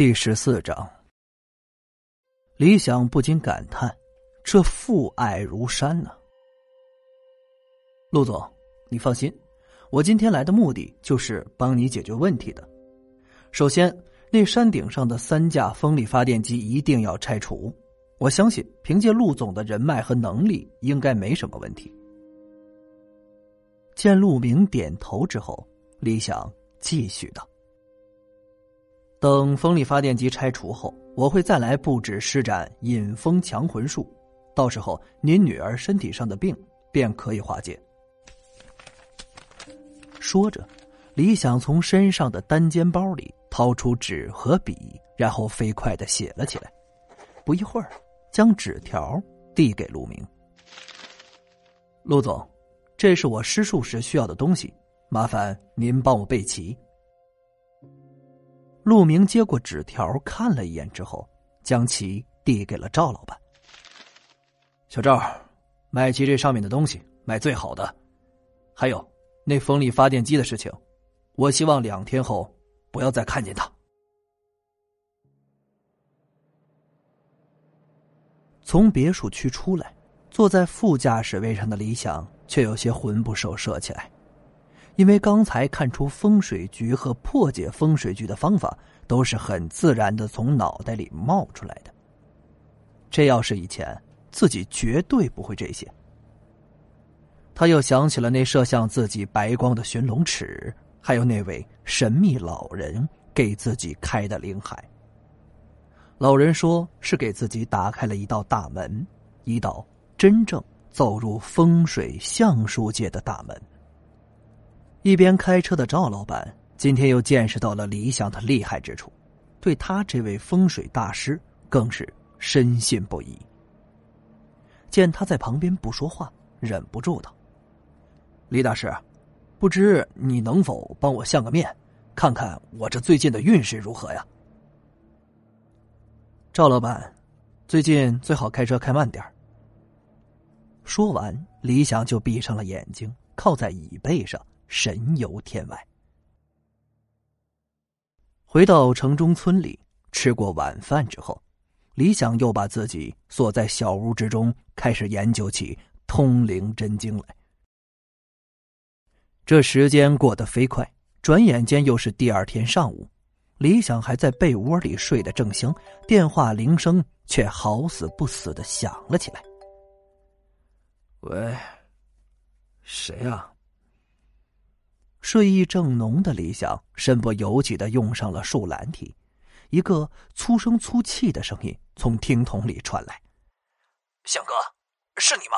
第十四章，李想不禁感叹：“这父爱如山呢。”陆总，你放心，我今天来的目的就是帮你解决问题的。首先，那山顶上的三架风力发电机一定要拆除。我相信，凭借陆总的人脉和能力，应该没什么问题。见陆明点头之后，李想继续道。等风力发电机拆除后，我会再来布置施展引风强魂术，到时候您女儿身体上的病便可以化解。说着，李想从身上的单肩包里掏出纸和笔，然后飞快的写了起来。不一会儿，将纸条递给陆明。陆总，这是我施术时需要的东西，麻烦您帮我备齐。陆明接过纸条，看了一眼之后，将其递给了赵老板。小赵，买齐这上面的东西，买最好的。还有那风力发电机的事情，我希望两天后不要再看见他。从别墅区出来，坐在副驾驶位上的李想却有些魂不守舍起来。因为刚才看出风水局和破解风水局的方法都是很自然的从脑袋里冒出来的，这要是以前自己绝对不会这些。他又想起了那射向自己白光的寻龙尺，还有那位神秘老人给自己开的灵海。老人说是给自己打开了一道大门，一道真正走入风水相术界的大门。一边开车的赵老板今天又见识到了李想的厉害之处，对他这位风水大师更是深信不疑。见他在旁边不说话，忍不住道：“李大师，不知你能否帮我相个面，看看我这最近的运势如何呀？”赵老板，最近最好开车开慢点说完，李想就闭上了眼睛，靠在椅背上。神游天外。回到城中村里，吃过晚饭之后，李想又把自己锁在小屋之中，开始研究起通灵真经来。这时间过得飞快，转眼间又是第二天上午。李想还在被窝里睡得正香，电话铃声却好死不死的响了起来。喂，谁呀？睡意正浓的李想身不由己的用上了树懒体，一个粗声粗气的声音从听筒里传来：“向哥，是你吗？”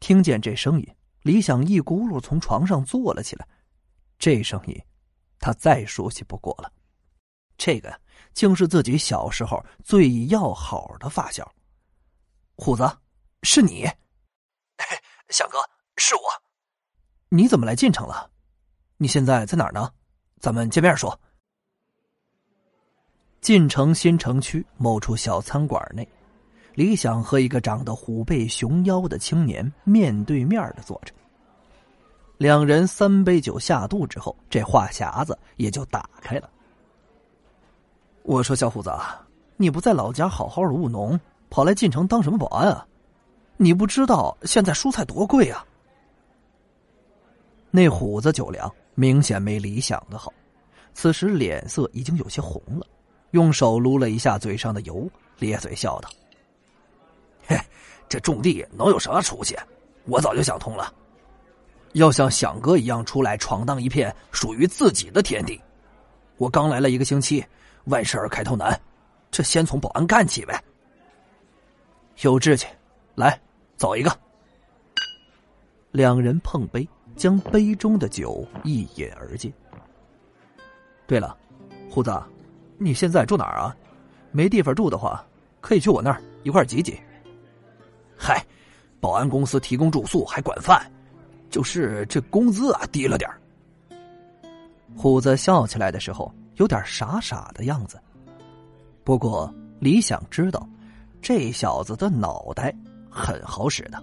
听见这声音，李想一咕噜从床上坐了起来。这声音，他再熟悉不过了，这个竟是自己小时候最要好的发小。虎子，是你？向哥，是我。你怎么来晋城了？你现在在哪儿呢？咱们见面说。晋城新城区某处小餐馆内，李想和一个长得虎背熊腰的青年面对面的坐着。两人三杯酒下肚之后，这话匣子也就打开了。我说：“小虎子，你不在老家好好的务农，跑来晋城当什么保安啊？你不知道现在蔬菜多贵啊？”那虎子酒量明显没理想的好，此时脸色已经有些红了，用手撸了一下嘴上的油，咧嘴笑道：“嘿，这种地能有什么出息？我早就想通了，要像响哥一样出来闯荡一片属于自己的天地。我刚来了一个星期，万事开头难，这先从保安干起呗。有志气，来，走一个。”两人碰杯。将杯中的酒一饮而尽。对了，胡子，你现在住哪儿啊？没地方住的话，可以去我那儿一块挤挤。嗨，保安公司提供住宿还管饭，就是这工资啊低了点虎子笑起来的时候有点傻傻的样子。不过李想知道，这小子的脑袋很好使的。